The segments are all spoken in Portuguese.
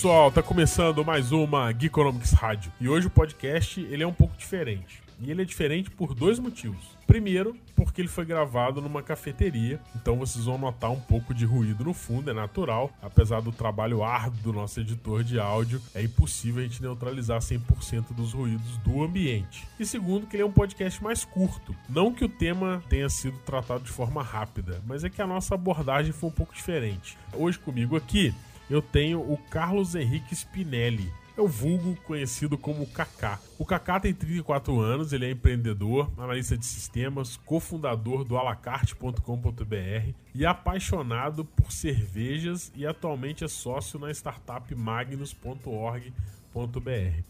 pessoal, tá começando mais uma Geekonomics Rádio. E hoje o podcast ele é um pouco diferente. E ele é diferente por dois motivos. Primeiro, porque ele foi gravado numa cafeteria, então vocês vão notar um pouco de ruído no fundo, é natural. Apesar do trabalho árduo do nosso editor de áudio, é impossível a gente neutralizar 100% dos ruídos do ambiente. E segundo, que ele é um podcast mais curto. Não que o tema tenha sido tratado de forma rápida, mas é que a nossa abordagem foi um pouco diferente. Hoje comigo aqui eu tenho o Carlos Henrique Spinelli. É o vulgo conhecido como Kaká. O Kaká tem 34 anos, ele é empreendedor, analista de sistemas, cofundador do alacarte.com.br e apaixonado por cervejas e atualmente é sócio na startup magnus.org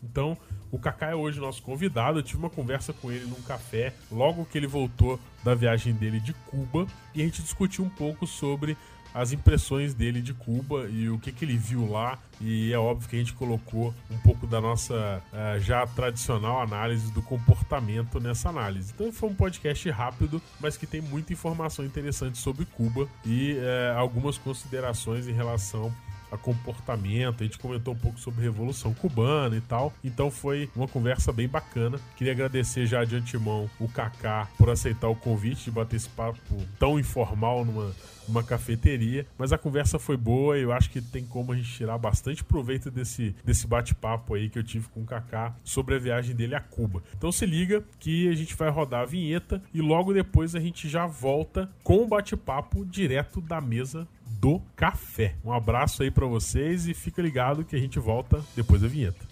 então, o Kaká é hoje nosso convidado. Eu tive uma conversa com ele num café logo que ele voltou da viagem dele de Cuba e a gente discutiu um pouco sobre as impressões dele de Cuba e o que, que ele viu lá. E é óbvio que a gente colocou um pouco da nossa uh, já tradicional análise do comportamento nessa análise. Então foi um podcast rápido, mas que tem muita informação interessante sobre Cuba e uh, algumas considerações em relação a comportamento. A gente comentou um pouco sobre Revolução Cubana e tal. Então foi uma conversa bem bacana. Queria agradecer já de antemão o Kaká por aceitar o convite de bater esse papo tão informal numa, numa cafeteria. Mas a conversa foi boa e eu acho que tem como a gente tirar bastante proveito desse, desse bate-papo aí que eu tive com o Kaká sobre a viagem dele a Cuba. Então se liga que a gente vai rodar a vinheta e logo depois a gente já volta com o bate-papo direto da mesa do café. Um abraço aí para vocês e fica ligado que a gente volta depois da vinheta.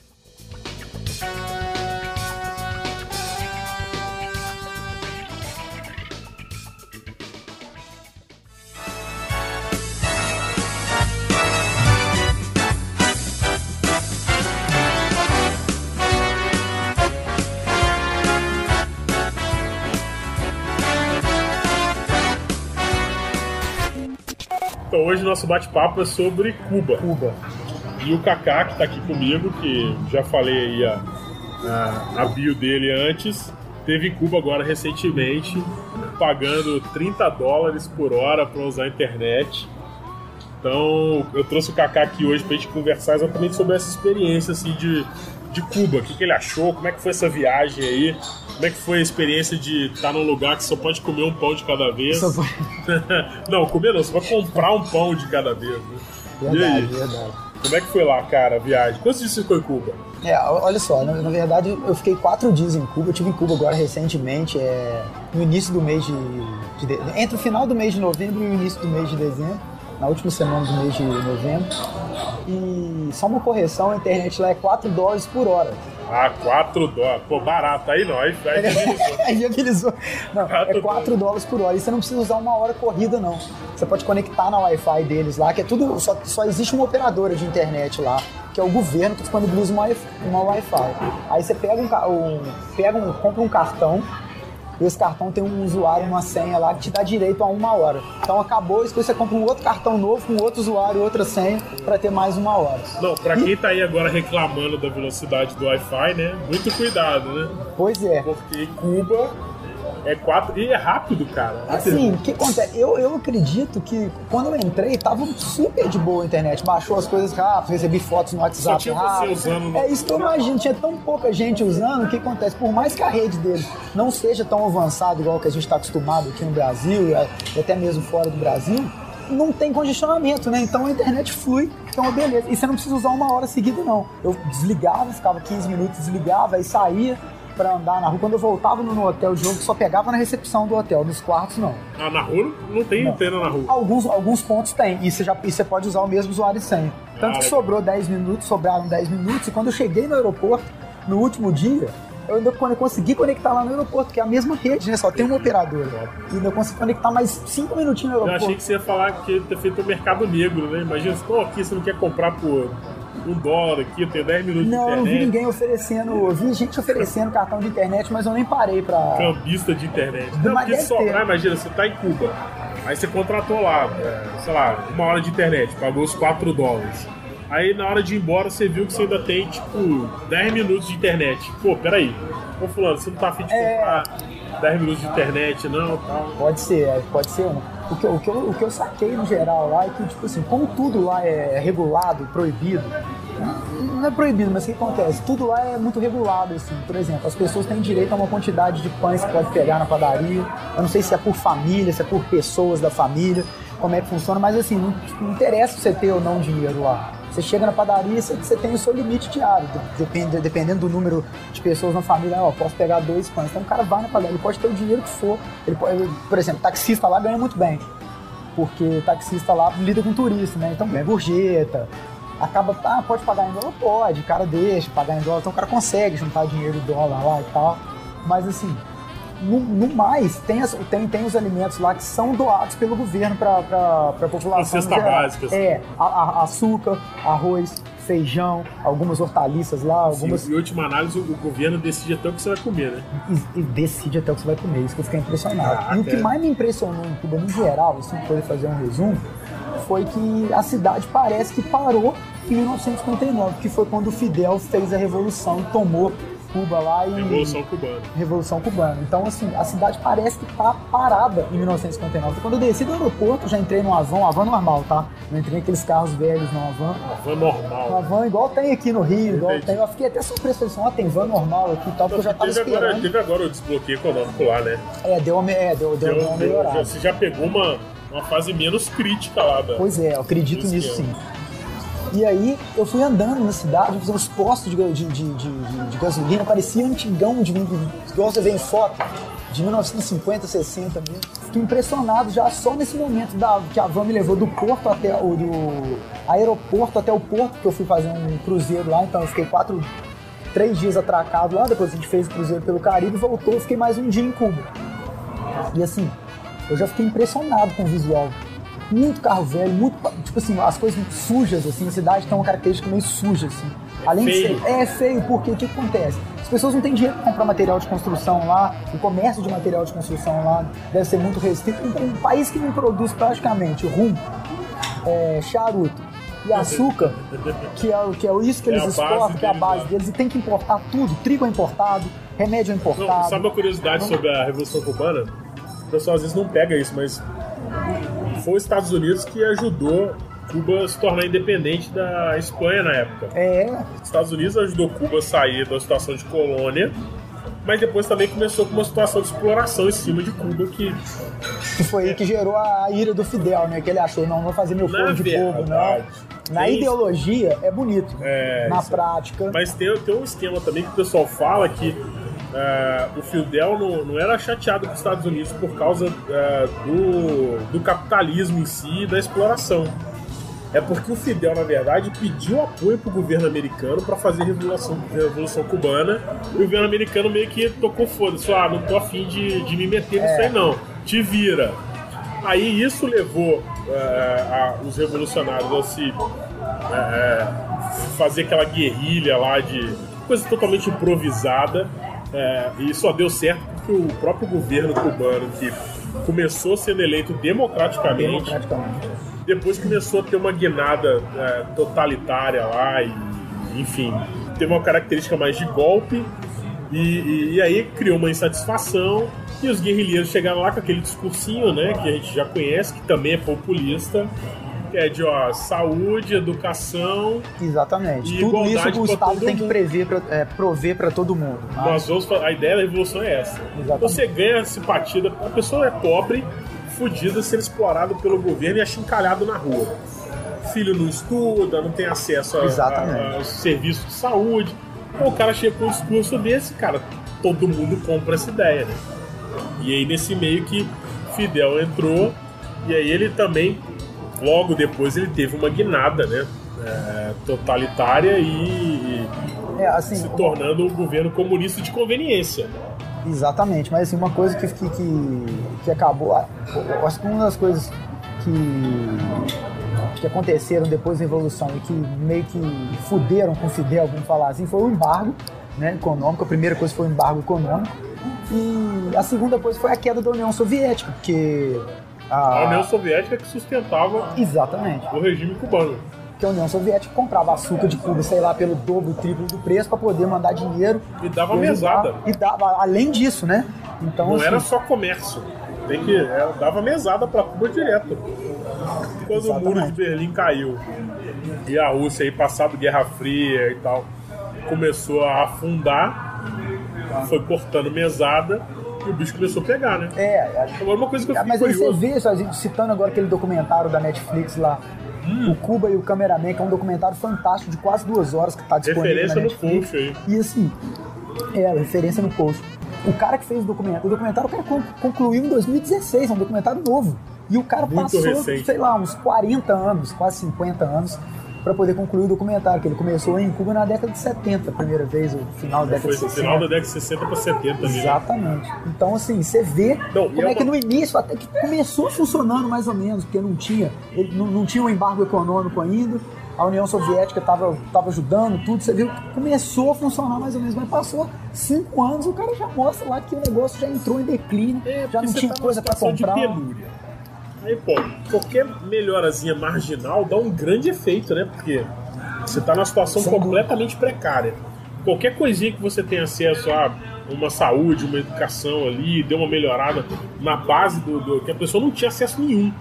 Hoje nosso bate-papo é sobre Cuba. Cuba. E o Kaká, que está aqui comigo, que já falei aí a, a, a bio dele antes, teve em Cuba agora recentemente, pagando 30 dólares por hora para usar a internet. Então eu trouxe o Kaká aqui hoje para a gente conversar exatamente sobre essa experiência assim, de, de Cuba. O que, que ele achou, como é que foi essa viagem aí. Como é que foi a experiência de estar num lugar que só pode comer um pão de cada vez? Só pode- não, comer não, você vai comprar um pão de cada vez. Né? e aí? Verdade, verdade. Como é que foi lá, cara, a viagem? Quantos dias você ficou em Cuba? É, olha só, na, na verdade eu fiquei quatro dias em Cuba. Eu estive em Cuba agora recentemente, é, no início do mês de, de, de- Entre o final do mês de novembro e o início do mês de dezembro, na última semana do mês de novembro. E só uma correção: a internet lá é 4 dólares por hora. Ah, 4 dólares. Pô, barato. Aí não, aí, aí dividiu. Aí viabilizou. Não, Quatro é 4 dólares por hora. E você não precisa usar uma hora corrida, não. Você pode conectar na Wi-Fi deles lá, que é tudo. Só, só existe uma operadora de internet lá, que é o governo que disponibiliza uma, uma Wi-Fi. Aí você pega um, um, pega um, compra um cartão. E esse cartão tem um usuário, uma senha lá que te dá direito a uma hora. Então acabou, depois você compra um outro cartão novo com outro usuário e outra senha para ter mais uma hora. Não, pra quem tá aí agora reclamando da velocidade do Wi-Fi, né? Muito cuidado, né? Pois é. Porque Cuba é 4 e é rápido, cara. Assim, o que acontece? Eu, eu acredito que quando eu entrei, tava super de boa a internet. Baixou as coisas rápido, recebi fotos no WhatsApp tinha rápido. usando É isso que eu imagino. Tinha tão pouca gente usando, o que acontece? Por mais que a rede dele não seja tão avançada igual que a gente está acostumado aqui no Brasil e até mesmo fora do Brasil, não tem congestionamento, né? Então a internet flui, então é beleza. E você não precisa usar uma hora seguida, não. Eu desligava, ficava 15 minutos, desligava, aí saía pra andar na rua. Quando eu voltava no hotel de jogo, só pegava na recepção do hotel, nos quartos não. Ah, na rua não tem Não. antena na rua. Alguns, alguns pontos tem, e você, já, e você pode usar o mesmo usuário e senha. Tanto Ah, que sobrou 10 minutos, sobraram 10 minutos, e quando eu cheguei no aeroporto, no último dia, eu ainda quando eu consegui conectar lá no aeroporto, que é a mesma rede, né? Só tem uma operadora. E ainda eu consegui conectar mais 5 minutinhos no Eu aeroporto. achei que você ia falar que ia ter feito o mercado negro, né? Imagina, estou aqui, você não quer comprar por um dólar aqui, eu tenho 10 minutos Não, de eu não vi internet. ninguém oferecendo. Eu vi gente oferecendo cartão de internet, mas eu nem parei pra. Cambista de internet. Não, Mas porque ter. ah, imagina, você tá em Cuba. Aí você contratou lá, é, sei lá, uma hora de internet, pagou os 4 dólares. Aí na hora de ir embora você viu que você ainda tem, tipo, 10 minutos de internet. Pô, peraí. Ô fulano, você não tá afim de É. comprar 10 minutos de internet, não, tal. Pode ser, é, pode ser um. O que, o, que eu, o que eu saquei no geral lá é que, tipo assim, como tudo lá é regulado, proibido, não é proibido, mas o que acontece? Tudo lá é muito regulado, assim. Por exemplo, as pessoas têm direito a uma quantidade de pães que pode pegar na padaria. Eu não sei se é por família, se é por pessoas da família, como é que funciona, mas assim, não, não interessa você ter ou não dinheiro lá. Você chega na padaria, você, você tem o seu limite diário, depende, dependendo do número de pessoas na família, ó, posso pegar dois pães. Então o cara vai na padaria, ele pode ter o dinheiro que for. Ele pode, por exemplo, taxista lá ganha muito bem porque taxista lá lida com turista, né? Então ganha gorjeta. Acaba, ah, pode pagar em dólar? Pode, o cara deixa pagar em dólar, então o cara consegue juntar dinheiro em dólar lá e tal. Mas assim, no, no mais, tem, as- tem, tem os alimentos lá que são doados pelo governo para a população. A cesta básica, assim. É, a- a- açúcar, arroz, feijão, algumas hortaliças lá, algumas. Sim, em última análise, o governo decide até o que você vai comer, né? e, e decide até o que você vai comer. Isso que eu fiquei impressionado. Caraca. E o que mais me impressionou em Cuba, no geral, assim, para fazer um resumo, foi que a cidade parece que parou em 1959, que foi quando o Fidel fez a revolução e tomou Cuba lá e Revolução Cubana. Revolução Cubana. Então, assim, a cidade parece que tá parada em 1959. Quando eu desci do aeroporto, já entrei no Avan, Avan normal, tá? Não entrei naqueles carros velhos no Avan. Van Uma normal. van igual tem aqui no Rio, igual Entendi. tem. Eu fiquei até surpreso, falei assim, ó, tem van normal aqui e tal, porque eu já tava teve, agora, esperando. teve agora o desbloqueio econômico lá, né? É, deu uma, é, deu, deu, Deu- uma melhorada. você já pegou uma, uma fase menos crítica lá da. Pois é, eu acredito Isso nisso sim. E aí eu fui andando na cidade, os postos de, de, de, de- gasolina parecia antigão, de, igual você vê em foto, de 1950, 60 mesmo. Fiquei impressionado já só nesse momento da, que a van me levou do porto até o do aeroporto até o porto, que eu fui fazer um cruzeiro lá, então eu fiquei quatro, três dias atracado lá, depois a gente fez o cruzeiro pelo Caribe, voltou, fiquei mais um dia em Cuba. E assim, eu já fiquei impressionado com o visual. Muito carro velho, muito. Tipo assim, as coisas muito sujas, assim, a cidade tem uma característica meio suja, assim. Além feio. de ser. É feio, porque o que acontece? As pessoas não têm dinheiro para comprar material de construção lá, o comércio de material de construção lá deve ser muito restrito. Um, um país que não produz praticamente rum, é, charuto e açúcar, que é, o- que é isso que É eles base exportam, que é a deles, base né? deles, e tem que importar tudo. Trigo é importado, remédio é Não, importado. sabe uma curiosidade sobre a Revolução Cubana? O pessoal às vezes não pega isso, mas foi os Estados Unidos que ajudou Cuba a se tornar independente da Espanha na época. É, Os Estados Unidos ajudou Cuba a sair da situação de colônia, mas depois também começou com uma situação de exploração em cima de Cuba que que foi aí que gerou a ira do Fidel, né? Que ele achou, não, vou fazer meu Na povo de povo, não. Na tem- ideologia é bonito. É, Na prática. Mas tem, tem um esquema também que o pessoal fala que é, o Fidel não, não era chateado com os Estados Unidos por causa é, do, do capitalismo em si e da exploração. É porque o Fidel, na verdade, pediu apoio pro governo americano para fazer a revolução, a revolução cubana e o governo americano meio que tocou foda-se, ah, não tô afim de, de me meter nisso É. aí não, te vira. Aí isso levou é, a- os revolucionários a se é, fazer aquela guerrilha lá de coisa totalmente improvisada. É, e só deu certo porque o próprio governo cubano, que começou sendo eleito democraticamente, Democraticamente. depois começou a ter uma guinada é, totalitária lá e, enfim, teve uma característica mais de golpe e, e- e aí criou uma insatisfação e os guerrilheiros chegaram lá com aquele discursinho, né, que a gente já conhece, que também é populista, que é de ó, saúde, educação, Exatamente. E Tudo isso que o Estado tem que prever pra, é, prover para todo mundo. tá? Nós vamos a ideia da revolução é essa. Exatamente. Você ganha simpatia, a pessoa é pobre, fudida, sendo explorado pelo governo e achincalhado na rua. Filho não estuda, não tem acesso a, a- aos serviços de saúde. O cara chega com um discurso desse, cara, todo mundo compra essa ideia, né? E aí nesse meio que Fidel entrou e aí ele também logo depois ele teve uma guinada, né? é, totalitária e, É, assim, se tornando um governo comunista de conveniência. Exatamente, mas assim, uma coisa que, que, que, acabou. Acho que uma das coisas que, que aconteceram depois da Revolução e que meio que fuderam com o Fidel, vamos falar assim, foi o embargo né, econômico. A primeira coisa foi o embargo econômico. E a segunda coisa foi a queda da União Soviética, porque. A União Soviética que sustentava Exatamente. o regime cubano. Que a União Soviética comprava açúcar de Cuba, sei lá, pelo dobro, triplo do preço para poder mandar dinheiro. E dava mesada. E dava, além disso, né? Então, Não assim, era só comércio. Tem que, é, dava mesada para Cuba direto. Quando Exatamente. o muro de Berlim caiu e a Rússia aí passado Guerra Fria e tal começou a afundar, foi cortando mesada e o bicho começou a pegar, né? É, agora uma coisa que eu é, Mas aí você vê, só, citando agora aquele documentário da Netflix lá, hum. o Cuba e o Cameraman, que é um documentário fantástico de quase duas horas que está disponível referência no post aí. E assim, é, referência no post. O cara que fez o documentário, o documentário o cara concluiu em 2016, é um documentário novo. E o cara Muito passou, recente. sei lá, uns 40 anos, quase 50 anos, para poder concluir o documentário, que ele começou em Cuba na década de 70, a primeira vez, o final da década de 60. final da década de 60 para 70 ali, né? Exatamente. Então, assim, você vê não, como é, é que no início, até que começou funcionando mais ou menos, porque não tinha, ele, não, não tinha um embargo econômico ainda, a União Soviética estava tava ajudando, tudo, você viu começou a funcionar mais ou menos, mas passou cinco anos, o cara já mostra lá que o negócio já entrou em declínio, é, já não tinha tá coisa para comprar. De. Aí, pô, qualquer melhorazinha marginal dá um grande efeito, né? Porque você tá numa situação completamente precária. Qualquer coisinha que você tenha acesso a uma saúde, uma educação ali, deu uma melhorada na base do, do que a pessoa não tinha acesso nenhum.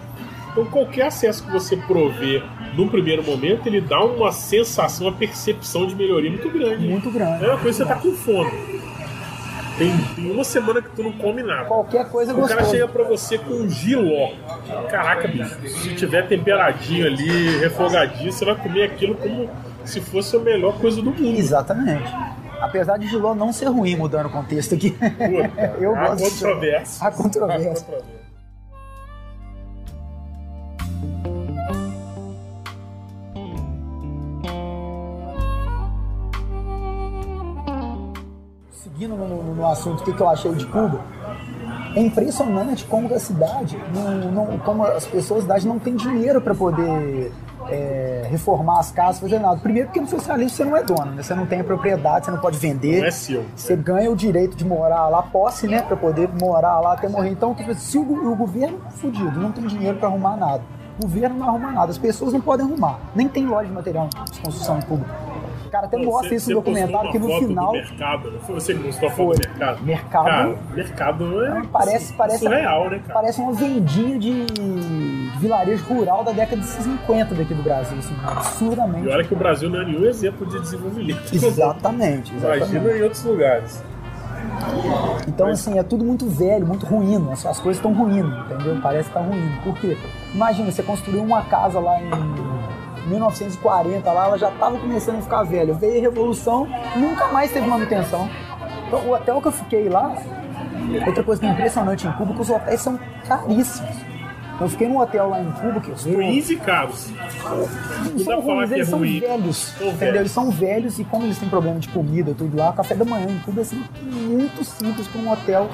Então qualquer acesso que você prover num primeiro momento, ele dá uma sensação, uma percepção de melhoria muito grande. Muito grande. É uma coisa que você tá com fome. Tem, uma semana que tu não come nada. Qualquer coisa O cara chega pra você com um giló. Caraca, bicho. Se tiver temperadinho ali, refogadinho, você vai comer aquilo como se fosse a melhor coisa do mundo. Exatamente. Apesar de giló não ser ruim, mudando o contexto aqui. Puta, Eu há gosto controvérsia. Há controvérsia. seguindo no, assunto, o que, que eu achei de Cuba, é impressionante como a cidade, não, não, como as pessoas da cidade não têm dinheiro para poder é, reformar as casas, fazer nada. Primeiro porque no socialismo você não é dono, né? Você não tem propriedade, você não pode vender. Não é seu. Você ganha o direito de morar lá, posse, né? Para poder morar lá até morrer. Então, tipo, se o, o governo fudido não tem dinheiro para arrumar nada, o governo não arruma nada, as pessoas não podem arrumar. Nem tem loja de material de construção em Cuba. Cara até mostra isso no documentário que no final. mercado, não foi você que mostrou a foto do mercado? Mercado. Cara, mercado é. Parece, parece, surreal, né, cara? Parece uma vendinha de, vilarejo rural da década de 50 daqui do Brasil, assim, absurdamente. E olha que o Brasil não é nenhum exemplo de desenvolvimento. Exatamente, exatamente. Imagina em outros lugares. Então, assim, é tudo muito velho, muito ruim. As, as coisas estão ruindo, entendeu? Parece que está ruindo. Por quê? Imagina, você construiu uma casa lá em 1940 lá, ela já estava começando a ficar velha. Veio a Revolução, nunca mais teve manutenção. Então, o hotel que eu fiquei lá, outra coisa que é impressionante em Cuba, que os hotéis são caríssimos. Eu fiquei num hotel lá em Cuba que ruins e caros. Não são ruins, eles é são ruim. velhos. entendeu? Eles são velhos e como eles têm problema de comida tudo lá, café da manhã em Cuba é assim, muito simples para um hotel.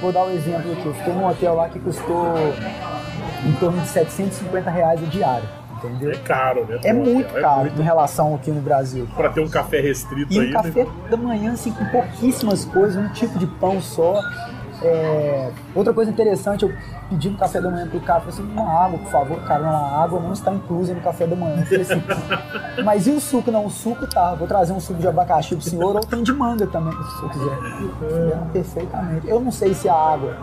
Vou dar o um exemplo aqui. Eu fiquei num hotel lá que custou em torno de 750 reais a diária É caro, né? É muito é caro muito... em relação aqui no Brasil. Para ter um café restrito e aí. um café né? da manhã, assim, com pouquíssimas coisas, um tipo de pão só. É... Outra coisa interessante, eu pedi um café da manhã pro cara, falei assim, uma água, por favor, cara, não, a água não está inclusa no café da manhã. Eu falei assim, mas e o suco? Não, o suco tá, vou trazer um suco de abacaxi pro senhor, ou tem de manga também, se o senhor quiser. É, perfeitamente. Eu não sei se a água,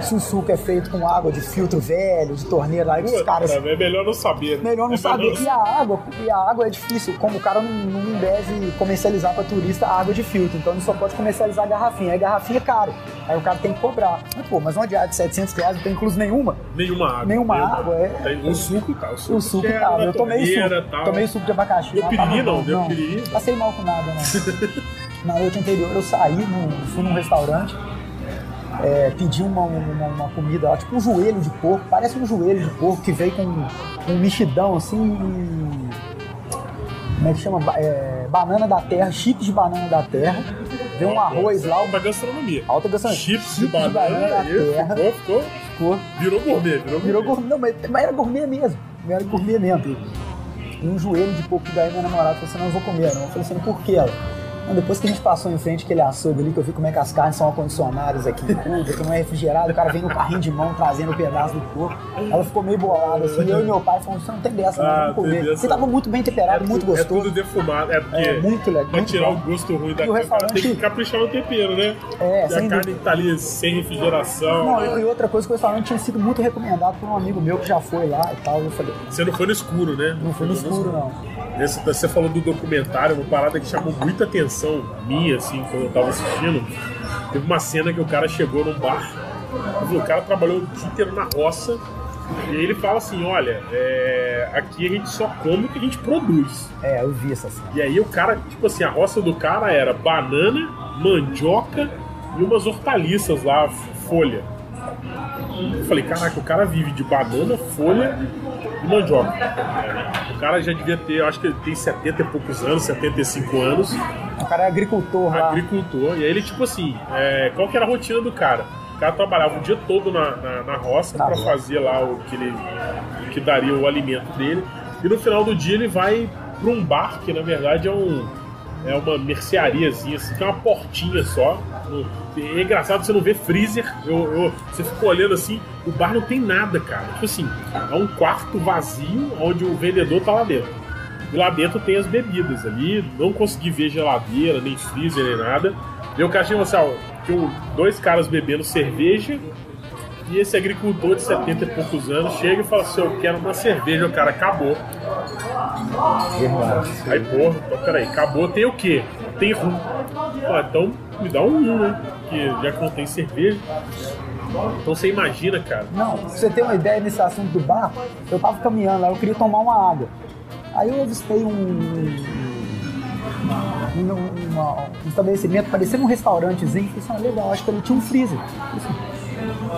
se o suco é feito com água de filtro velho, de torneira, aí os caras... É melhor não saber. Né? Melhor não é saber. Melhor. E a água, e a água é difícil, como o cara não, não deve comercializar para turista água de filtro, então ele só pode comercializar a garrafinha, aí garrafinha é caro, aí o cara tem que cobrar. Mas, pô, mas uma diária de 700 reais não tem incluso nenhuma. Nenhuma água. Nenhuma, água, é. Tem o suco e tal. O suco, o suco e tal. Eu tomei suco. Tal. Tomei suco de abacaxi. Deu piriri não? Deu piriri? Passei mal com nada, não. Na noite anterior eu saí, no, fui num restaurante, é, pedi uma, uma, uma, comida lá, tipo um joelho de porco, parece um joelho de porco que veio com um, um mexidão assim. Como é que chama? É, banana da terra, chips de banana da terra. Veio um arroz lá. Alta gastronomia. Alta gastronomia. Chips, de banana. Ficou, ficou. Ficou. Virou gourmet, virou gourmet. Virou gourmet. Não, mas, mas era gourmet mesmo. era gourmet mesmo. E um joelho de porco daí minha namorada falou assim, não, eu vou comer, não. Eu falei assim, por quê? Ela? Não, depois que a gente passou em frente aquele açougue ali, que eu vi como é que as carnes são acondicionadas aqui, tudo, que não é refrigerado, o cara vem no carrinho de mão trazendo o pedaço do porco. Ela ficou meio bolada, assim, eu e meu pai falamos, você não tem dessa, não, Ah, vamos comer. dessa. Porque tava muito bem temperado, é muito tudo, gostoso. É tudo defumado. É porque É, muito legal, pra muito tirar bom. o gosto ruim da E o cara tem restaurante- que caprichar no tempero, né? É, e a sem carne dúvida. que tá ali sem refrigeração. Não, e e outra coisa que o restaurante tinha sido muito recomendado por um amigo meu que já foi lá e tal. Eu falei, Você não foi no escuro, né? não foi no escuro, não. Esse- você falou do documentário, uma parada que chamou muita atenção minha, assim, quando eu tava assistindo. Teve uma cena que o cara chegou num bar, o cara trabalhou o dia inteiro na roça, e aí ele fala assim: olha, é, aqui a gente só come o que a gente produz. É, eu vi essa cena. E aí o cara, tipo assim, a roça do cara era banana, mandioca e umas hortaliças lá, folha. Eu falei, caraca, o cara vive de banana, folha e mandioca. O cara já devia ter, acho que ele tem 70 e poucos anos, 75 anos, O cara é agricultor lá. agricultor. E aí ele, tipo assim, é, qual que era a rotina do cara? O cara trabalhava o dia todo na, na, na roça Na para fazer lá o que ele que daria o alimento dele. E no final do dia ele vai para um bar, que na verdade é um é uma merceariazinha, assim, que é uma portinha só. É engraçado você não vê freezer. Eu, eu- você fica olhando assim, o bar não tem nada, cara. Tipo assim, é um quarto vazio onde o vendedor tá lá dentro. E lá dentro tem as bebidas ali. Não consegui ver geladeira, nem freezer, nem nada. E o chegou assim, ó, tinha dois caras bebendo cerveja. E esse agricultor de 70 e poucos anos chega e fala assim: Eu quero uma cerveja. O cara acabou. Verdade. Aí, porra, então peraí, acabou, tem o quê? Tem rum. Ah, então me dá um rum, né? Porque já que não tem cerveja. Então você imagina, cara. Não, pra você ter uma ideia nesse assunto do bar, eu tava caminhando lá, eu queria tomar uma água. Aí eu avistei um. um, um- uma- um estabelecimento, parecendo um restaurantezinho, falei assim, ah, legal, acho que ele tinha um freezer.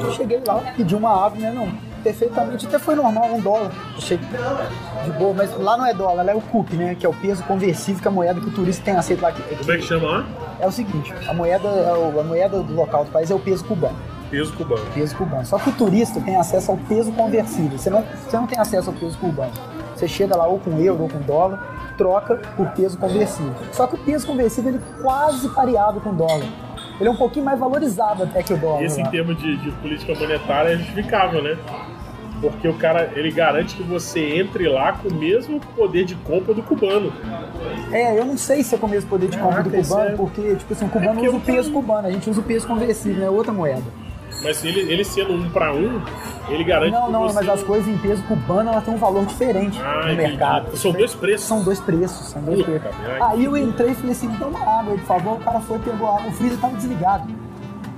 Eu cheguei lá, pedi uma água, né? Não, perfeitamente, até foi normal, um dólar. Achei de boa, mas lá não é dólar, lá é o CUP, né? Que é o peso conversível, que a moeda que o turista tem aceito lá. Como é que chama lá? É o seguinte, a moeda, é a moeda do local do país é o peso cubano. Peso cubano. peso cubano. Só que o turista tem acesso ao peso conversível. Você não, você não tem acesso ao peso cubano. Você chega lá ou com euro ou com dólar, troca por peso conversível. Só que o peso conversível ele é quase pareado com o dólar. Ele é um pouquinho mais valorizado até que o dólar. Isso em lá. termos de, de política monetária é justificável, né? Porque o cara, ele garante que você entre lá com o mesmo poder de compra do cubano. É, eu não sei se é com o mesmo poder de compra do Caraca, isso cubano, é- porque, tipo assim, o cubano porque usa o peso cubano, a gente usa o peso conversível, é outra moeda. Mas ele, ele sendo um para um, ele garante Não, não, você... mas as coisas em peso cubano elas têm um valor diferente Ah, no entendi. mercado. São dois preços. São dois preços, são dois Puta preços. merda. Aí eu entrei e falei assim, me dá uma água aí, por favor. O cara foi, pegou a água, o freezer tava desligado.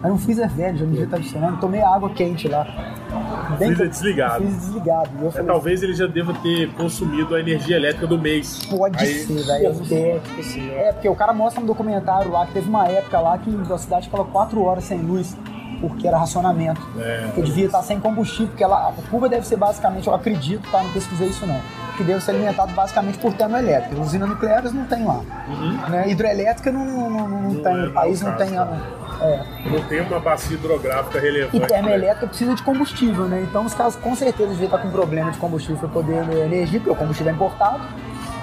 Era um freezer velho, já não devia estar funcionando. Tomei água quente lá. Freezer desligado. Freezer desligado. E eu É, falei, talvez ele já deva ter consumido a energia elétrica do mês. pode Aí- ser, velho. É, tipo assim, ó. é, porque o cara mostra no documentário lá que teve uma época lá que a cidade ficava quatro horas sem luz. Porque era racionamento. É. Porque devia estar sem combustível. Porque ela, a Cuba deve ser basicamente, eu acredito, tá? Não pesquisei isso não. Que deve ser alimentado basicamente por termoelétrica. Usina nuclear eles não tem lá. Né? Hidrelétrica não, não, não- não tem. é, o país não é tem. a- é. Não tem uma bacia hidrográfica relevante. E né? termoelétrica precisa de combustível, né? Então os caras com certeza deviam estar com problema de combustível para poder né, energia, porque o combustível é importado.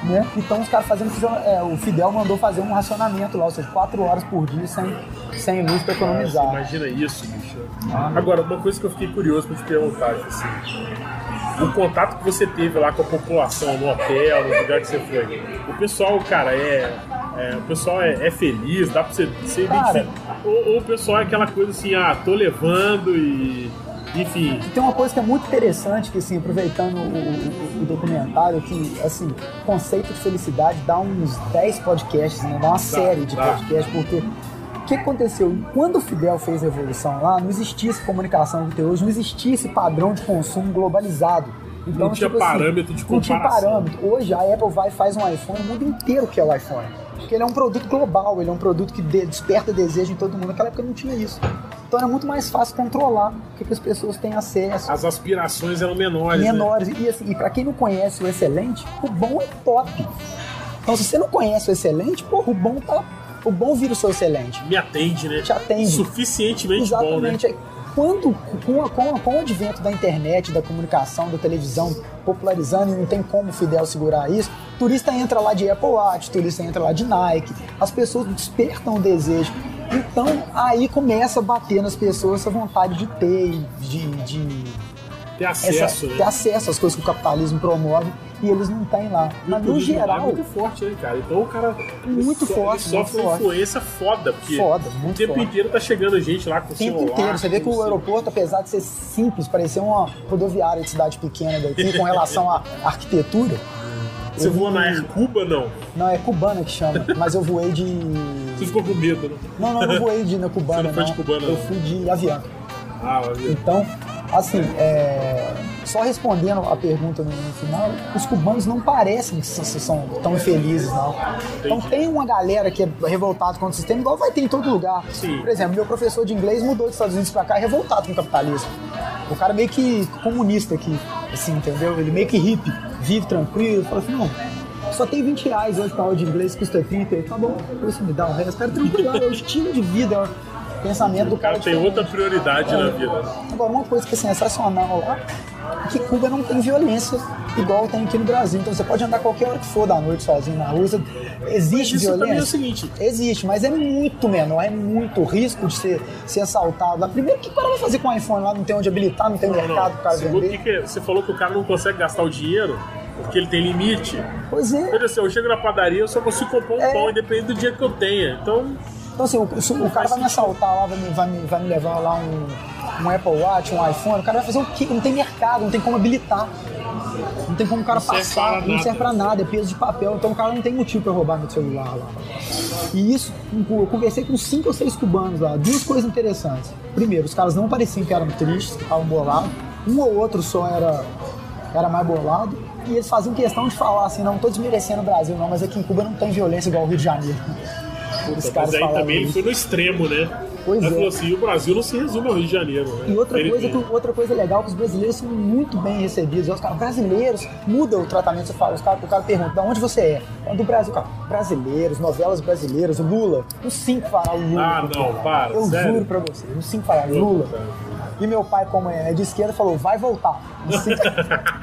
Né? Então os caras fazendo. é, o Fidel mandou fazer um racionamento lá, ou seja, quatro horas por dia sem, sem luz para Nossa, economizar. imagina isso, bicho. Agora, uma coisa que eu fiquei curioso pra te perguntar, assim, o contato que você teve lá com a população, no hotel, no lugar que você foi, o pessoal, cara, é. é, o pessoal é, é feliz, dá pra você, você Cara. Ou, ou o pessoal é aquela coisa assim, ah, tô levando e. Enfim. Tem uma coisa que é muito interessante, que assim, aproveitando o, o- o documentário, que assim, conceito de felicidade dá uns 10 podcasts, né? Dá uma série de dá. podcasts, porque o que aconteceu? Quando o Fidel fez a revolução lá, não existia essa comunicação que tem hoje, não existia esse padrão de consumo globalizado. Então, Não tinha tipo assim, parâmetro de Não tinha comparação. parâmetro. Hoje a Apple vai e faz um iPhone, o mundo inteiro quer o iPhone. Porque ele é um produto global, ele é um produto que de- desperta desejo em todo mundo. Naquela época não tinha isso. Então era muito mais fácil controlar o que, as pessoas têm acesso. As aspirações eram menores. né? menores. E assim, e pra quem não conhece o excelente, o bom é top. Então se você não conhece o excelente, pô, o bom tá. O bom vira o seu excelente. Me atende, né? Te atende. Suficientemente bom, né? Quando, com, a- com, a- com o advento da internet, da comunicação, da televisão popularizando e não tem como o Fidel segurar isso, turista entra lá de Apple Watch, turista entra lá de Nike, as pessoas despertam o desejo. Então aí começa a bater nas pessoas essa vontade de ter, de, de Ter essa- acesso, ter né? acesso às coisas que o capitalismo promove e eles não têm lá. O Mas no lá geral, É muito forte, né, cara? Então o cara. Muito forte, Ele sofre uma influência foda, porque Foda, o muito tempo forte. inteiro tá chegando gente lá com o tempo celular. inteiro. Você vê que o aeroporto, apesar de ser simples, parecer uma rodoviária de cidade pequena daqui, com relação à arquitetura. Você voa na Air Cuba, não? Não, é cubana que chama, mas eu voei de. Você ficou com medo, né? Não, não, eu não voei de na cubana. Você não foi de cubana, Eu não? fui de avião. Ah, viu. Então, assim, é, só respondendo a pergunta no, no final, os cubanos não parecem que são, são tão infelizes, não. Então tem uma galera que é revoltada contra o sistema, igual vai ter em todo lugar. Sim. Por exemplo, meu professor de inglês mudou dos Estados Unidos pra cá e é revoltado com o capitalismo. O cara meio que comunista aqui, assim, entendeu? Ele meio que hippie, vive tranquilo, fala assim, não, só tem 20 reais hoje pra aula de inglês, custa 30, Eu, tá bom, você me dá o resto. Cara, tranquilo, é o estilo de vida, é pensamento do O cara tem outra prioridade na vida. Agora, uma coisa que é sensacional lá é que Cuba não tem violência igual tem aqui no Brasil. Então você pode andar qualquer hora que for da noite sozinho na rua. Existe Mas isso também é o violência? seguinte. Existe, mas é muito menor, é muito risco de ser, ser assaltado lá. Primeiro, o que o cara vai fazer com o iPhone lá? Não tem onde habilitar, não tem Não, mercado pro cara Segundo, vender. que que é? você falou que o cara não consegue gastar o dinheiro porque ele tem limite. Pois é. Olha assim, eu chego na padaria, eu só consigo comprar um É. pão, independente do dia que eu tenha. Então, Então, assim, o, se o cara vai me assaltar lá, vai me, vai me, vai me levar lá um, um Apple Watch, um iPhone, o cara vai fazer o quê? Não tem mercado, não tem como habilitar. Não tem como o cara Não passar, não serve pra nada, é peso de papel, então o cara não tem motivo pra roubar meu celular lá. E isso, eu conversei com cinco ou seis cubanos lá, duas coisas interessantes. Primeiro, os caras não pareciam que eram tristes, que estavam bolados, um ou outro só era, era mais bolado, e eles faziam questão de falar assim, não tô desmerecendo o Brasil não, mas aqui em Cuba não tem violência igual o Rio de Janeiro. Os mas caras aí falavam também ele foi no extremo, né? Pois é. falou assim, o Brasil não se resume ao Rio de Janeiro. Né? E outra Ele- coisa, que, outra coisa legal que os brasileiros são muito bem recebidos. Os caras brasileiros muda o tratamento. Você fala, os cara, o cara pergunta, de onde você é? "É Do Brasil, cara. Brasileiros, novelas brasileiras, o Lula. Os cinco falaram Lula. Ah, não, para, Eu sério? juro pra você, os cinco falaram Lula. E meu pai, como é de esquerda, falou, vai voltar.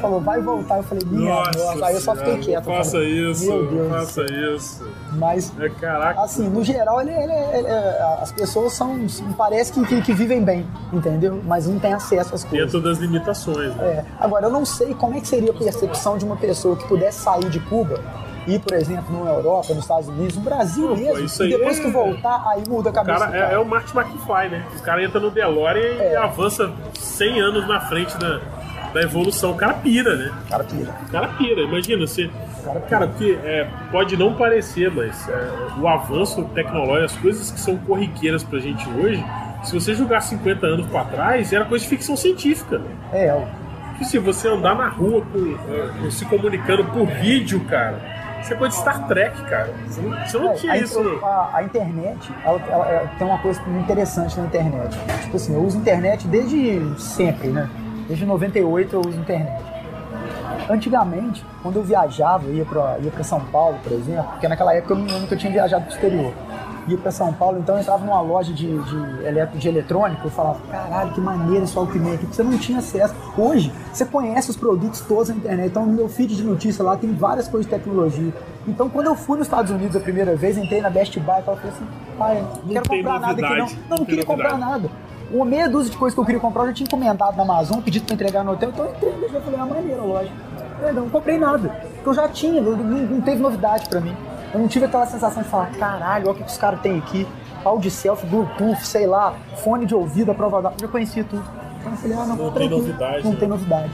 Falou, vai voltar. Eu falei, minha nossa. Aí eu só fiquei quieto. Faça falei, isso, Meu Deus. faça isso. Mas É, caraca. assim, no geral, ele, ele- ele- é, as pessoas são. Parece que, que, que vivem bem, entendeu? Mas não tem acesso às coisas. Dentro das limitações. Né? É. Agora, eu não sei como é que seria a percepção de uma pessoa que pudesse sair de Cuba. Ir, por exemplo, na Europa, nos Estados Unidos, no Brasil Pô, mesmo. isso e depois é- que voltar, aí muda a O cabeça. cara do é, é o Martin McFly, né? O cara entra no DeLorean e É. avança 100 anos na frente da, da evolução. O cara pira, né? O cara pira. O cara pira. Imagina, você. cara. Cara, porque é, pode não parecer, mas é, o avanço tecnológico, as coisas que são corriqueiras pra gente hoje, se você jogar 50 anos pra trás, era coisa de ficção científica. É, o- Porque se você andar na rua com, é, se comunicando por vídeo, cara, é coisa de Star Trek, cara. Você não, você não É, tinha a, isso. a- a internet, ela, ela- ela tem uma coisa interessante na internet. Tipo assim, eu uso internet desde sempre, né? Desde 98 eu uso internet. Antigamente, quando eu viajava, eu ia pra, ia pra São Paulo, por exemplo, porque naquela época eu nunca tinha viajado pro exterior. Ia pra São Paulo, então eu entrava numa loja de, de, eletro, de eletrônico, eu falava, caralho, que maneiro esse Alckmin aqui, porque você não tinha acesso. Hoje, você conhece os produtos todos na internet, então no meu feed de notícia lá tem várias coisas de tecnologia. Então quando eu fui nos Estados Unidos a primeira vez, entrei na Best Buy e falei assim, pai, não quero tem comprar nada aqui não. novidade, Não, não não queria comprar novidade. nada. Uma meia dúzia de coisas que eu queria comprar, eu já tinha encomendado na Amazon, pedido pra entregar no hotel, então eu entrei, eu falei, ah, maneiro a loja. Eu não comprei nada, porque eu já tinha, não, não- não teve novidade pra mim. Eu não tive aquela sensação de falar, caralho, olha o que os caras têm aqui, pau de selfie, Bluetooth, sei lá, fone de ouvido, a prova da... Eu já conhecia tudo. Então eu falei, ah, não, Não tem novidade, Não né? tem novidade.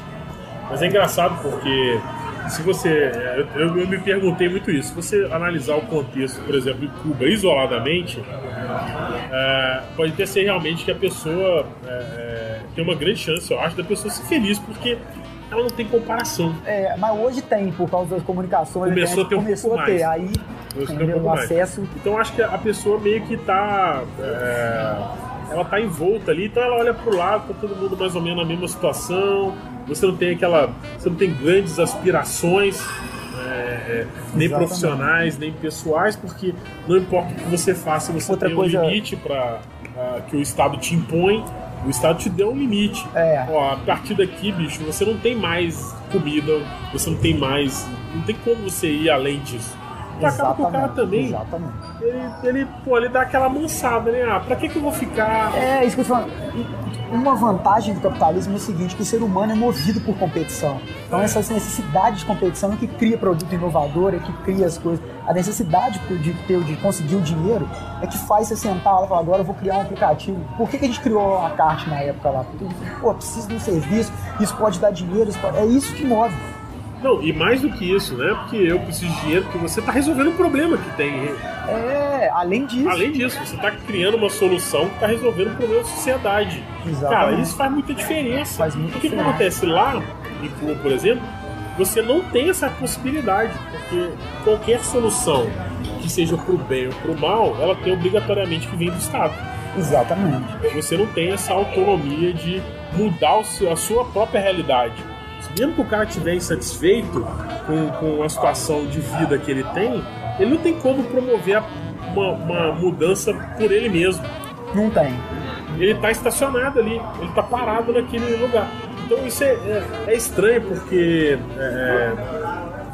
Mas é engraçado porque se você. Eu, eu- me perguntei muito isso. Se você analisar o contexto, por exemplo, em Cuba isoladamente, é, pode ter ser realmente que a pessoa é, é, tem uma grande chance, eu acho, da pessoa ser feliz, porque ela não tem comparação. É, mas hoje tem, por causa das comunicações, Começou a ter um começou a ter, mais. aí um entendeu, pouco o mais. acesso Então acho que a pessoa meio que tá. é, ela tá envolta ali, então ela olha pro lado, tá todo mundo mais ou menos na mesma situação. Você não tem aquela. Você não tem grandes aspirações. é, é, nem Exatamente. profissionais, nem pessoais, porque não importa o que você faça, você Outra tem coisa- um limite ah, que o Estado te impõe, o Estado te deu um limite. É. Ó, a partir daqui, bicho, você não tem mais comida, você não tem mais. Não tem como você ir além disso. Então acaba que o cara também, Exatamente. ele, ele, pô, ele dá aquela mansada, né? Ah, pra que, que eu vou ficar. É, isso que eu tô falando. Uma vantagem do capitalismo é o seguinte, que o ser humano é movido por competição. Então essa necessidade de competição é que cria produto inovador, é que cria as coisas. A necessidade de ter, de conseguir o dinheiro é que faz você sentar lá e falar, agora eu vou criar um aplicativo. Por que, que a gente criou a carte na época lá? Porque pô, preciso de um serviço, isso pode dar dinheiro, isso pode... é isso que move. Não, e mais do que isso, né? Porque eu preciso de dinheiro, porque você tá resolvendo um problema que tem. É, além disso. Além disso, você tá criando uma solução que tá resolvendo um problema da sociedade. Exatamente. Cara, isso faz muita diferença. Faz muita o que, acontece lá, em Cuba, por exemplo, você não tem essa possibilidade, porque qualquer solução que seja pro bem ou pro mal, ela tem obrigatoriamente que vir do Estado. Exatamente. Você não tem essa autonomia de mudar o a sua própria realidade. Mesmo que o cara estiver insatisfeito com, com a situação de vida que ele tem, ele não tem como promover a- uma, uma mudança por ele mesmo. Não tem. Ele está estacionado ali, ele está parado naquele lugar. Então isso é, é- é estranho porque é,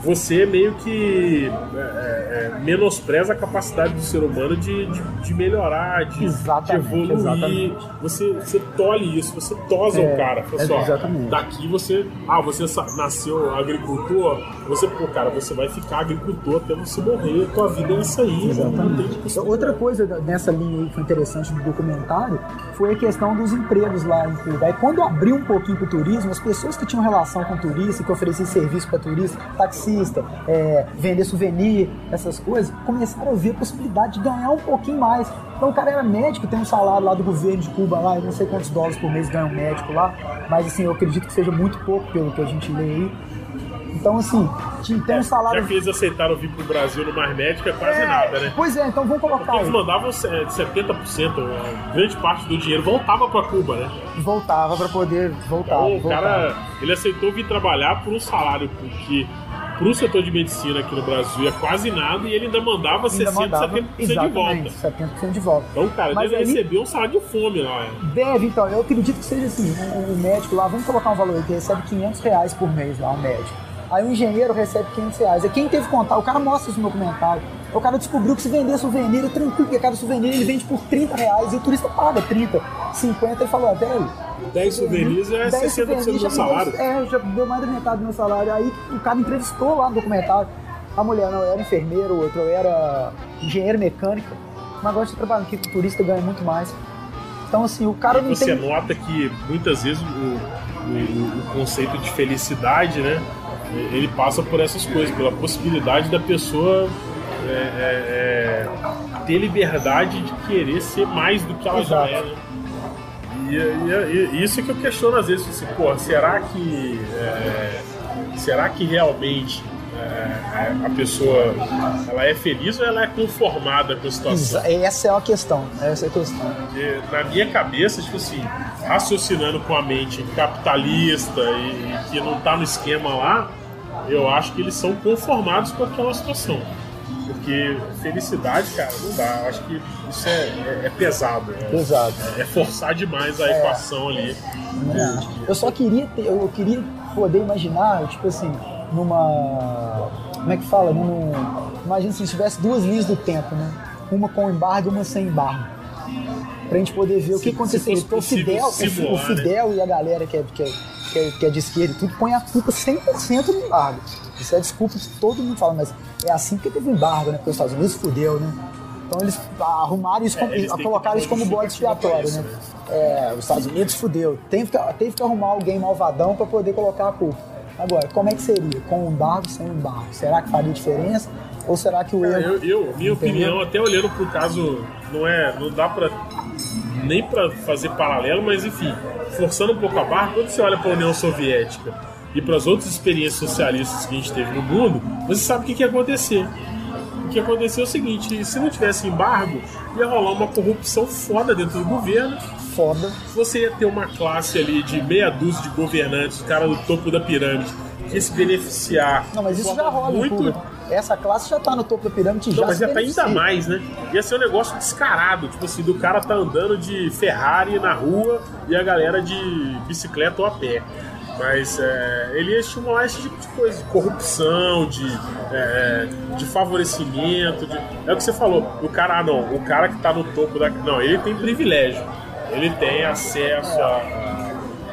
você meio que é, é, menospreza a capacidade do ser humano de, de, de melhorar, de, de evoluir. exatamente. Você, você tolhe isso, você tosa É, o cara. Fala é, assim, exatamente. daqui você. Ah, você nasceu agricultor, você, pô, cara, você vai ficar agricultor até você morrer, tua vida é essa aí. Exatamente. Outra coisa nessa linha aí que foi interessante do documentário foi a questão dos empregos lá em Cuba. Aí quando abriu um pouquinho pro turismo, as pessoas que tinham relação com turista, que ofereciam serviço para turista, taxista, é, vender souvenir, essas coisas, começaram a ver a possibilidade de ganhar um pouquinho mais. Então o cara era médico, tem um salário lá do governo de Cuba lá, eu não sei quantos dólares por mês ganha um médico lá, mas assim, eu acredito que seja muito pouco pelo que a gente lê aí. Então, assim, tinha- tem um salário. Já que eles aceitaram vir pro Brasil no Mais Médico, é quase É, nada, né? Pois é, então vamos colocar Eles aí. mandavam é, 70%, é, grande parte do dinheiro voltava pra Cuba, né? Voltava pra poder voltar. Então, o voltar. cara, ele aceitou vir trabalhar por um salário que pro setor de medicina aqui no Brasil é quase nada e ele ainda mandava Ainda 60, mandava, 70% de volta. 70% de volta. Então, cara, Mas ele aí- um salário de fome lá. é. Deve, então, eu acredito que seja assim, o, o médico lá, vamos colocar um valor aí, que recebe 500 reais por mês lá, um médico. Aí o engenheiro recebe 500 reais. Aí quem teve contato, o cara mostra isso no documentário. O cara descobriu que se vender souvenir é tranquilo, porque cada souvenir ele vende por 30 reais e o turista paga 30, 50 e falou, ah, peraí. 10 souvenirs é 10 60% do meu me deu- salário. É, já deu mais da metade do meu salário. Aí o cara entrevistou lá no documentário. A mulher, não, eu era enfermeiro, o outro eu era engenheiro mecânico. Mas agora você trabalha aqui com turista ganha muito mais. Então, assim, o cara E não você tem. nota que muitas vezes o, o- o conceito de felicidade, né? Ele passa por essas coisas, pela possibilidade da pessoa é, é, é, ter liberdade de querer ser mais do que ela já é. Né? E, e- e isso é que eu questiono às vezes, assim, pô, será que será que realmente a pessoa ela é feliz ou ela é conformada com a situação? Essa é a questão. Essa é a questão. Porque na minha cabeça, tipo assim, raciocinando com a mente capitalista e, e que não tá no esquema lá, eu acho que eles são conformados com aquela situação. Porque felicidade, cara, não dá. Eu acho que isso é, é- é pesado. É, Exato. é forçar demais a equação ali. Né? Eu só queria ter, eu queria poder imaginar, tipo assim, numa. Como é que fala? Num, imagina se tivesse duas linhas do tempo, né? Uma com embargo e uma sem embargo. Pra gente poder ver o Se- que se aconteceria. fosse Porque o Fidel, o Fi- simular, o Fidel e a galera que é, que, é, que, é, que é de esquerda e tudo põe a culpa 100% no embargo. Isso é desculpa que todo mundo fala, mas é assim porque teve embargo, né? Porque os Estados Unidos fudeu, né? Então eles arrumaram isso, como- É, eles que colocaram isso como bode expiatório, né? É, os Estados Unidos fudeu. Teve que, teve que arrumar alguém malvadão para poder colocar a culpa. Agora, como é que seria? Com um embargo, sem um embargo? Será que faria diferença? Ou será que o Cara, erro. eu, eu- minha Entendeu? opinião, até olhando pro caso, não é, não dá pra nem pra fazer paralelo, mas enfim, forçando um pouco a barra, quando você olha pra União Soviética e para as outras experiências socialistas que a gente teve no mundo, você sabe o que, que ia acontecer. O que aconteceu é o seguinte: se não tivesse embargo, ia rolar uma corrupção foda dentro do governo. Foda. Você ia ter uma classe ali de meia dúzia de governantes, o cara do topo da pirâmide, que ia se beneficiar. Não, mas isso já rola muito. Essa classe já tá no topo da pirâmide Não, já mas já tá ainda mais, né? Ia ser um negócio descarado, tipo assim, do cara tá andando de Ferrari na rua e a galera de bicicleta ou a pé. Mas é, ele ia estimular esse tipo de coisa, de corrupção, de, é, de favorecimento. de- é o que você falou, o cara, ah, não, o cara que tá no topo da. Não, ele tem privilégio. Ele tem acesso a,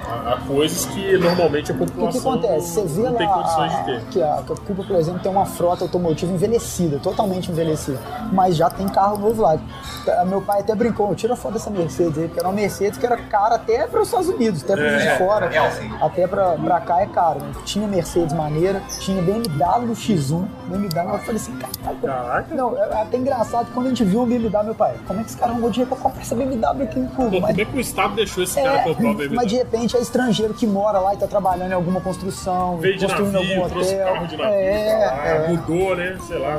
a- a coisas que normalmente a O que, população que acontece? Você vê não lá tem condições de ter. que a, que a Cuba, por exemplo, tem uma frota automotiva envelhecida, totalmente envelhecida, mas já tem carro novo lá. Tá, Meu pai até brincou, tira a foto dessa Mercedes aí, porque era uma Mercedes que era cara até para os Estados Unidos, até para É. de fora, É, sim. até para pra cá é caro. né? Tinha Mercedes maneira, tinha BMW X1, BMW, eu falei assim, cara, Caraca. não, é até engraçado que quando a gente viu o BMW, meu pai, como é que esse cara arrumou dinheiro pra comprar essa BMW aqui em Cuba? Pô, Mas- como é que o Estado deixou esse cara é, comprar o BMW? mas de repente é estrangeiro que mora lá e tá trabalhando em alguma construção, Veio construindo navio, algum hotel. carro de navio, é, é. mudou, né? Sei lá.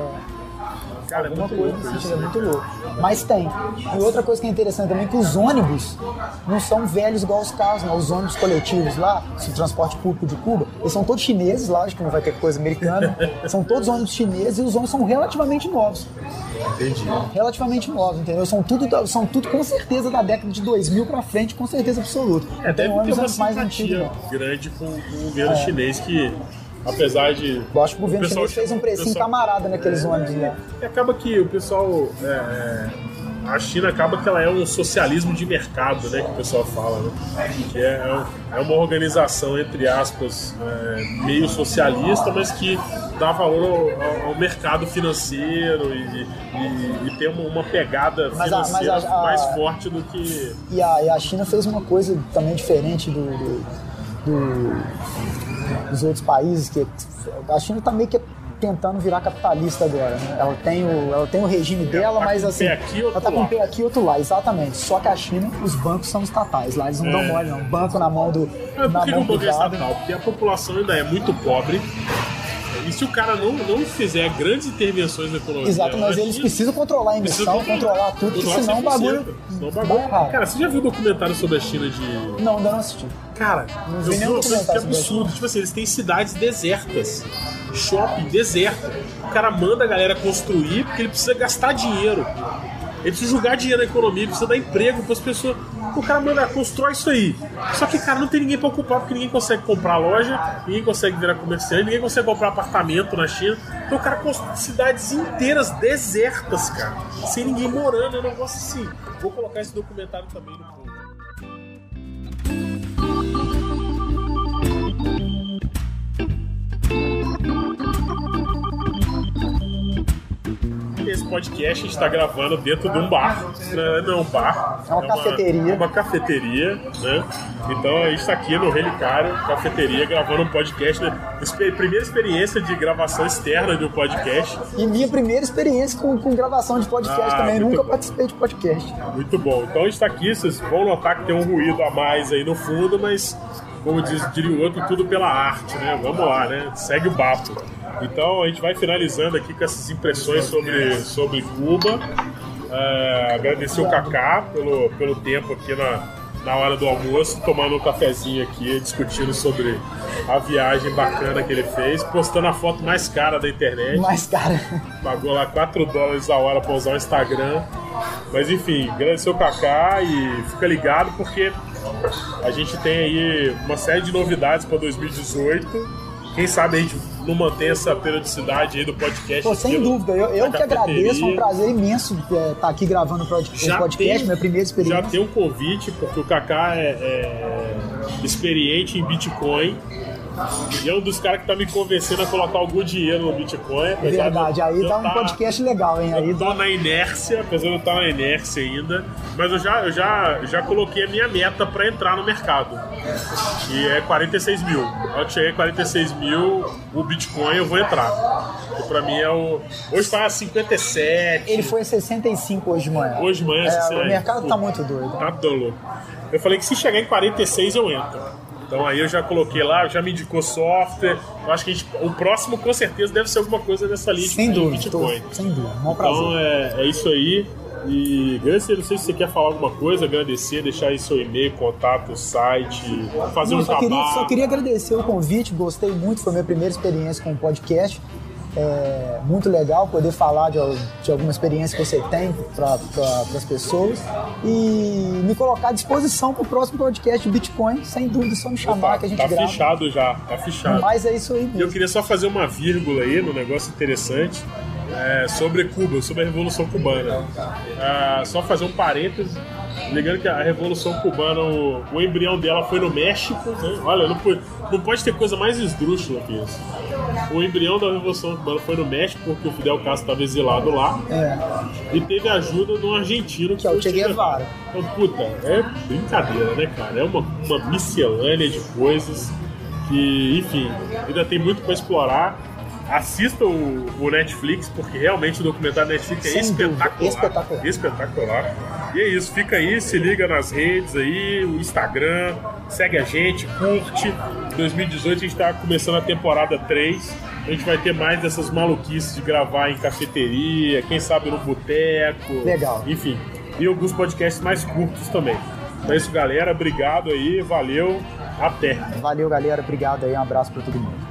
Cara, é Alguma muito coisa louco nesse sentido, é muito louco. Mas tem. E outra coisa que é interessante também é que os ônibus não são velhos igual os carros, não. Os ônibus coletivos lá, esse transporte público de Cuba, eles são todos chineses, lógico que não vai ter coisa americana. são todos ônibus chineses e os ônibus são relativamente novos. Entendi. Relativamente novos, entendeu? São tudo, são tudo com certeza da década de 2000 pra frente, com certeza absoluta. É, deve ter ônibus uma mais simpatia não. grande com, com o governo chinês que, apesar de... Eu acho que o governo chinês fez um precinho pessoal- camarada naqueles ônibus lá. E acaba que o pessoal... é, é, a China acaba que ela é um socialismo de mercado, né? Que o pessoal fala, né? Que é, é é uma organização, entre aspas, é, meio socialista, mas que dá valor ao, ao mercado financeiro e, e- e tem uma, uma pegada Mas a- mas financeira a- mais forte do que... E a, e a China fez uma coisa também diferente do, do- do- dos outros países, que a China está meio que tentando virar capitalista agora. né? Ela, tem o, ela tem o regime dela, tá mas assim. aqui, ela tá com um pé aqui e outro lá, exatamente. Só que a China, os bancos são estatais. Lá eles não dão É. mole, não. Banco na mão do. Mas na por que mão não banco é estatal? Porque a população ainda é muito pobre. E se o cara não, não fizer grandes intervenções na economia. Exato, mas eles precisam controlar a emissão, controlar tudo, porque senão o 100%, bagulho. senão bagulho-. Cara, você já viu o documentário sobre a China de. Não, ainda não assisti. Cara, Não vi nenhum que é absurdo. Tipo assim, eles têm cidades desertas. Shopping deserto. O cara manda a galera construir porque ele precisa gastar dinheiro. Ele precisa jogar dinheiro na economia, precisa dar emprego para as pessoas. O cara manda, constrói isso aí. Só que, cara, não tem ninguém para ocupar, porque ninguém consegue comprar loja, ninguém consegue virar comerciante, ninguém consegue comprar apartamento na China. Então o cara constrói cidades inteiras desertas, cara. Sem ninguém morando, é um negócio assim. Vou colocar esse documentário também no Esse podcast a gente está gravando dentro de um bar. né? Não é um bar. É uma cafeteria. É uma cafeteria, né? Então a gente está aqui no Relicário, cafeteria, gravando um podcast. Né? Primeira experiência de gravação externa de um podcast. E minha primeira experiência com, com gravação de podcast Ah, também. Nunca bom. participei de podcast. Muito bom. Então a gente está aqui, vocês vão notar que tem um ruído a mais aí no fundo, mas como diz, diria o outro, tudo pela arte, né? Vamos lá, né? Segue o papo. Então a gente vai finalizando aqui com essas impressões sobre, sobre Cuba. É, agradecer o Kaká pelo, pelo tempo aqui na, na hora do almoço, tomando um cafezinho aqui, discutindo sobre a viagem bacana que ele fez, postando a foto mais cara da internet Mas, cara, pagou lá 4 dólares a hora pra usar o Instagram. Mas enfim, agradecer o Kaká e fica ligado porque a gente tem aí uma série de novidades pra 2018. Quem sabe a gente não mantém essa periodicidade aí do podcast. pô, sem dúvida, eu, eu que agradeço, é um prazer imenso estar aqui gravando o pod- o Já podcast, tem- minha primeira Já experiência. tem um convite, porque o Kaká é, é experiente em Bitcoin. E é um dos caras que tá me convencendo a colocar algum dinheiro no Bitcoin. É verdade, de aí dá um tá- podcast legal, hein? Aí Eu tô na inércia, apesar de eu estar na inércia ainda, mas eu já, eu já, já coloquei a minha meta para entrar no mercado, que é 46 mil. Ao que chegar em 46 mil, o Bitcoin eu vou entrar. Que pra mim é o. Hoje tá a 57. ele foi a 65 hoje de manhã. Hoje de manhã, É, você- o mercado tá muito doido. Tá dolo. Eu falei que se chegar em 46 eu entro. Então aí eu já coloquei lá, já me indicou software. Eu acho que gente- o próximo com certeza deve ser alguma coisa nessa linha Sem de dúvida, tô- sem dúvida. Um prazer. Então é, é isso aí. E agradecer, não sei se você quer falar alguma coisa, agradecer, deixar aí seu e-mail, contato, site, fazer Não, um só, queria, só queria agradecer o convite, gostei muito, foi minha primeira experiência com o podcast. É muito legal poder falar de, de alguma experiência que você tem para pra, as pessoas e me colocar à disposição para o próximo podcast Bitcoin, sem dúvida, só me chamar Opa, que a gente tá grava. fechado já, tá fechado. Mas é isso aí mesmo. eu queria só fazer uma vírgula aí no negócio interessante é, sobre Cuba, sobre a Revolução Cubana. Ah, só fazer um parêntese. Lembrando que a Revolução Cubana, o, o embrião dela foi no México. Né? Olha, não pode, não pode ter coisa mais esdrúxula que isso. O embrião da Revolução Cubana foi no México, porque o Fidel Castro estava exilado lá. É, E teve a ajuda de um argentino Que é o Che Guevara. Então, puta, é brincadeira, né, cara? É uma, uma miscelânea de coisas que, enfim, ainda tem muito pra explorar. Assista o, o Netflix, porque realmente o documentário Netflix é espetacular. espetacular. Espetacular. E é isso, fica aí, se liga nas redes aí, o Instagram, segue a gente, curte. 2018 a gente tá começando a temporada 3. A gente vai ter mais dessas maluquices de gravar em cafeteria, quem sabe no boteco. Legal. Enfim, e alguns podcasts mais curtos também. Então é isso, galera. Obrigado aí, valeu, até. valeu, galera. Obrigado aí. Um abraço para todo mundo.